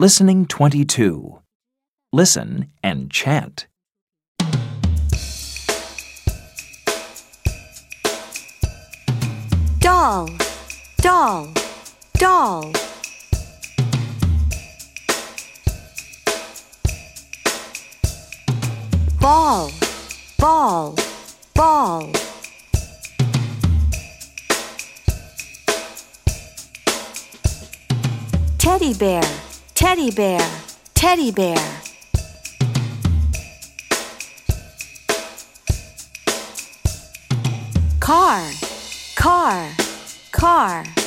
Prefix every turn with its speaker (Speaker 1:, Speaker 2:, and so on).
Speaker 1: Listening 22. Listen and chant.
Speaker 2: doll, doll, doll. Ball, ball, ball. Teddy bear, teddy bear, teddy bear. Car, car, car.